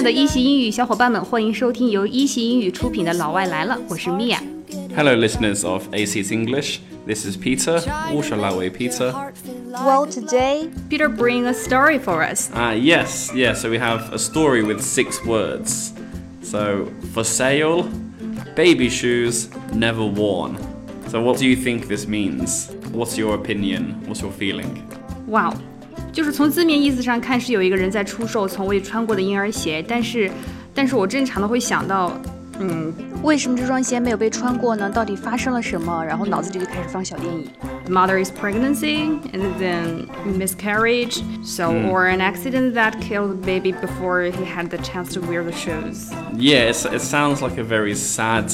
爱的一席英语小伙伴们，欢迎收听由一席英语出品的《老外来了》，我是 Mia。Hello, listeners of Aseat English. This is Peter. 我是老魏 Peter. Well, today Peter bring a story for us. Ah, yes, yes. So we have a story with six words. So for sale, baby shoes never worn. So what do you think this means? What's your opinion? What's your feeling? Wow. 就是从字面意思上看是有一个人在出售从未穿过的婴儿鞋，但是，但是我正常的会想到，嗯为什么这双鞋没有被穿过呢？到底发生了什么？然后脑子里就开始放小电影。 The mother's pregnancy and then miscarriage, so or an accident that killed the baby before he had the chance to wear the shoes. Yeah, it's, it sounds like a very sad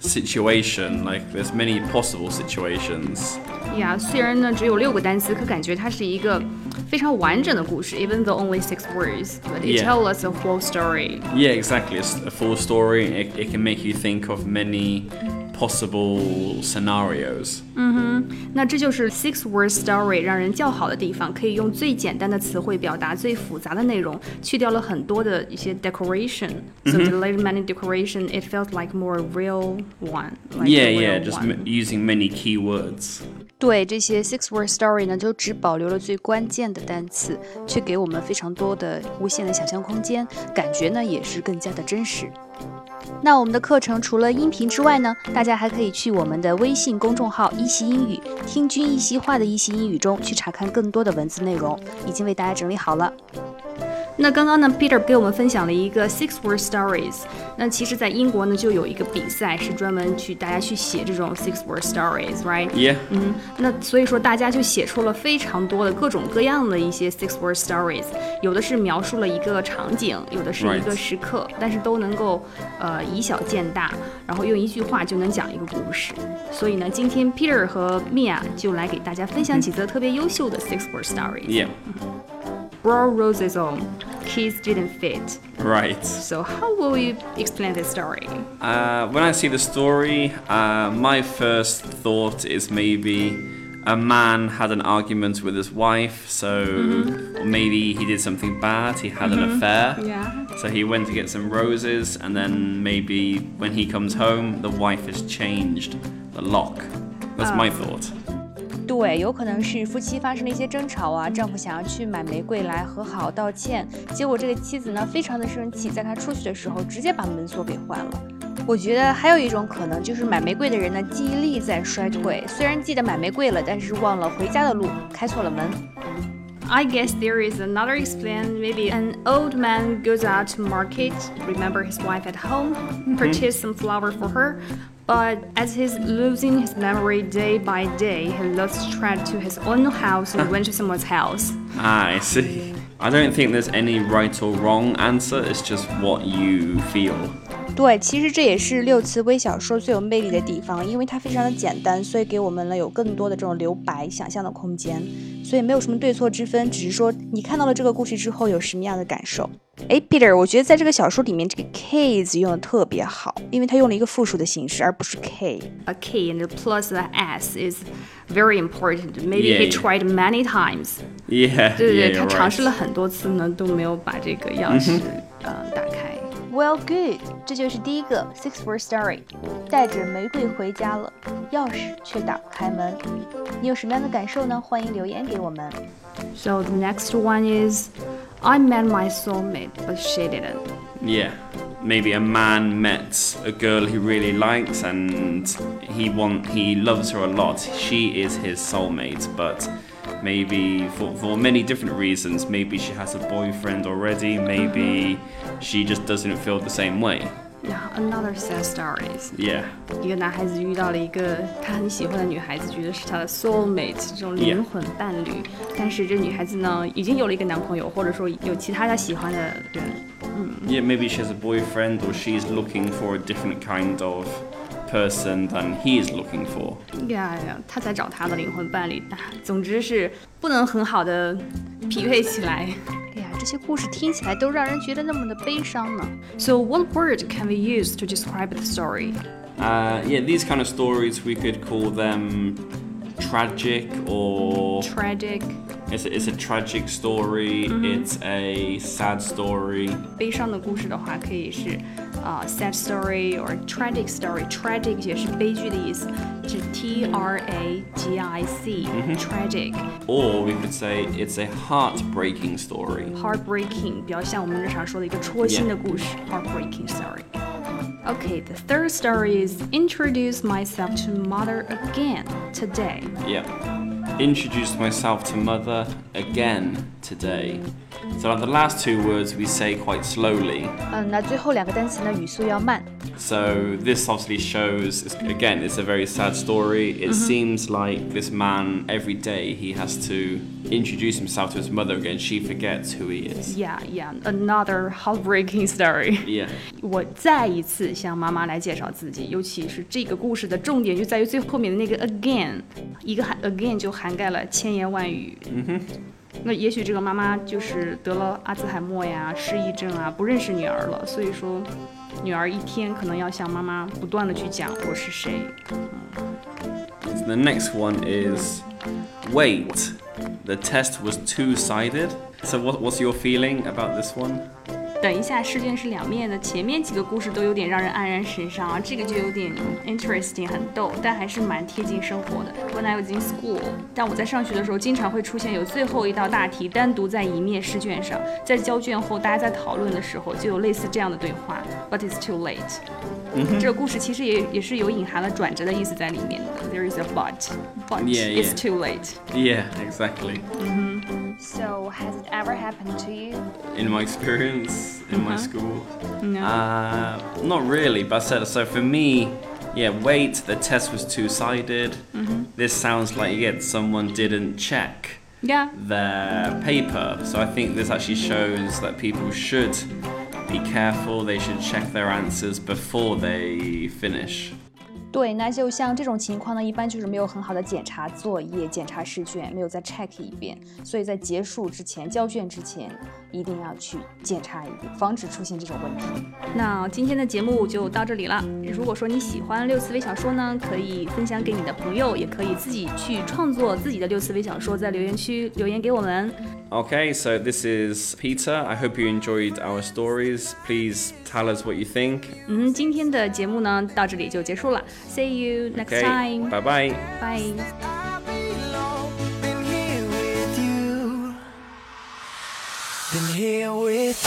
situation. Like, there's many possible situations. 呀、虽然呢只有六个单词，可感觉它是一个非常完整的故事。Even though only six words, but it Yeah. tells us a whole story. Yeah, exactly. It's a full story. It, it can make you think of many possible scenarios. 那这就是 six word story 让人叫好的地方，可以用最简单的词汇表达最复杂的内容，去掉了很多的一些 decoration. So delayed many decoration, it felt like more real one. Like yeah, a yeah, real just one. m- using many keywords. 对这些 six word story 呢，就只保留了最关键的单词，却给我们非常多的无限的想象空间，感觉呢也是更加的真实。 那我们的课程除了音频之外呢，大家还可以去我们的微信公众号“一席英语”，听君一席话的一席英语中去查看更多的文字内容，已经为大家整理好了。那刚刚呢，Peter 给我们分享了一个 six word stories。那其实，在英国呢，就有一个比赛，是专门去大家去写这种 six word stories，right？Yeah. 嗯，那所以说大家就写出了非常多的各种各样的一些 six word stories，有的是描述了一个场景，有的是一个.时刻但是都能够呃以小见大，然后用一句话就能讲一个故事。所以呢，今天 Peter 和 Mia 就来给大家分享几则特别优秀的 six word stories。Yeah. Brought roses on, kids didn't fit. Right. So how will you explain this story? Uh, when I see the story, uh, my first thought is maybe a man had an argument with his wife, so or maybe he did something bad, he had an affair. Yeah. So he went to get some roses, and then maybe when he comes home, the wife has changed the lock. That's my thought. 对，有可能是夫妻发生了一些争吵啊，丈夫想要去买玫瑰来和好道歉，结果这个妻子呢非常的生气，在他出去的时候直接把门锁给换了。我觉得还有一种可能就是买玫瑰的人呢记忆力在衰退，虽然记得买玫瑰了，但是忘了回家的路，开错了门。I guess there is another explain. Maybe an old man goes out to market, remember his wife at home, purchase some flower for her. But as he's losing his memory day by day, he lost track to his own house and went to someone's house. Ah, I see. I don't think there's any right or wrong answer, it's just what you feel. 对，其实这也是六词微小说最有魅力的地方，因为它非常的简单，所以给我们了有更多的这种留白、想象的空间，所以没有什么对错之分，只是说你看到了这个故事之后有什么样的感受。哎，Peter，我觉得在这个小说里面，这个 kids 用的特别好，因为它用了一个复数的形式，而不是 k。A K and plus the S is very important. Maybe Yeah, he tried many times. Yeah, 对 对对，他尝试了很多次呢，都没有把这个钥匙呃打开。Well, good，这就是第一个 six word story，带着玫瑰回家了，钥匙却打不开门。你有什么样的感受呢？欢迎留言给我们。 So the next one is, I met my soulmate, but she didn't. Yeah. Maybe a man met a girl he really likes and he want he loves her a lot. She is his soulmate, but maybe for, for many different reasons, maybe she has a boyfriend already, maybe she just doesn't feel the same way. Yeah, another sad stories. Yeah. 一个男孩子遇到了一个他很喜欢的女孩子，觉得是他的 soulmate 这种灵魂伴侣但是这女孩子呢，已经有了一个男朋友，或者说有其他她喜欢的人。 Yeah, maybe she has a boyfriend or she's looking for a different kind of person than he is looking for. 呀呀，他在找他的灵魂伴侣，啊总之是不能很好的匹配起来。哎呀，这些故事听起来都让人觉得那么的悲伤呢。 So what word can we use to describe the story? Uh, yeah, these kind of stories we could call them tragic or Tragic. It's a, it's a tragic story. It's a sad story. 悲伤的故事的话，可以是呃 sad story or tragic story。tragic 也是悲剧的意思，是 T R A G I C tragic。 Or we could say it's a heartbreaking story. heartbreaking 比较像我们日常说的一个戳心的故事 heartbreaking story. Okay, the third story is introduce myself to mother again today. Yeah. Introduced myself to mother again today. So like the last two words we say quite slowly. 嗯，那最后两个单词呢，语速要慢。 So this obviously shows it's- again it's a very sad story. It seems like this man every day he has to introduce himself to his mother again. She forgets who he is. Yeah, yeah, another heartbreaking story. Yeah. 我再一次向妈妈来介绍自己，尤其是这个故事的重点就在于最后面的那个 again，一个含 again 就涵盖了千言万语。嗯哼。那也许这个妈妈就是得了阿兹海默呀、失忆症啊，不认识女儿了，所以说，女儿一天可能要向妈妈不断的去讲我是谁。 So the next one is wait. The test was two-sided. So what, what's your feeling about this one? 等一下，试卷是两面的，前面几个故事都有点让人黯然神伤啊，这个就有点 interesting，很逗，但还是蛮贴近生活的。When I was in school，但我在上学的时候，经常会出现有最后一道大题单独在一面试卷上，在交卷后大家在讨论的时候，就有类似这样的对话，But it's too late。这个故事其实也也是有隐含了转折的意思在里面的。There is a but，but Yeah, it's too late。Yeah, exactly. So has it ever happened to you? In my experience in my school, uh, not really. But said so for me. Yeah, wait. The test was two-sided. This sounds like yeah, someone didn't check Yeah。their paper. So I think this actually shows that people should be careful. They should check their answers before they finish. 对，那就像这种情况呢，一般就是没有很好的检查作业、检查试卷，没有再 check 一遍，所以在结束之前、交卷之前，一定要去检查一遍，防止出现这种问题。那今天的节目就到这里了。如果说你喜欢六次微小说呢，可以分享给你的朋友，也可以自己去创作自己的六次微小说，在留言区留言给我们。Okay, so this is Peter. I hope you enjoyed our stories. Please tell us what you think. 嗯，今天的节目呢到这里就结束了。See you next time. bye bye. Bye. Been here with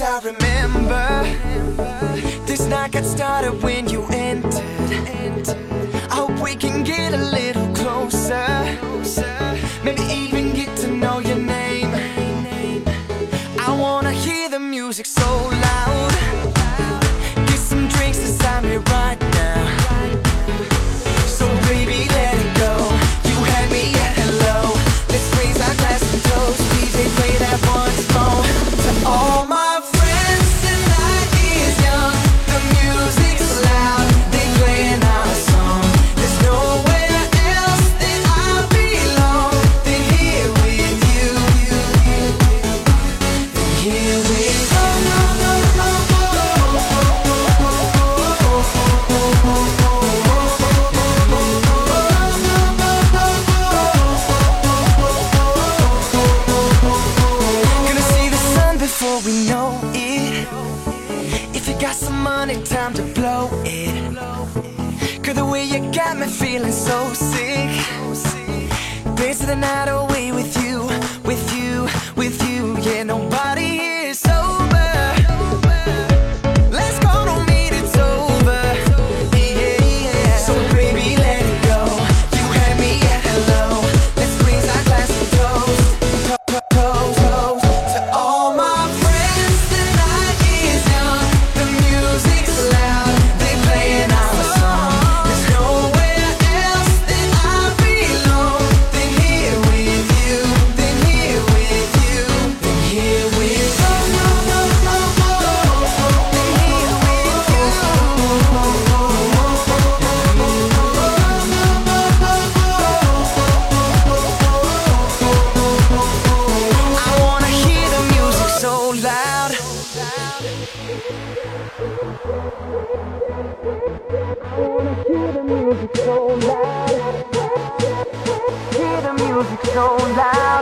I remember. This night got started when you entered. I hope we can get a little closer. Maybe even music so loud. Time to blow it. Cause the way you got me feeling so sick. Dance the night away with you, with you, so loud.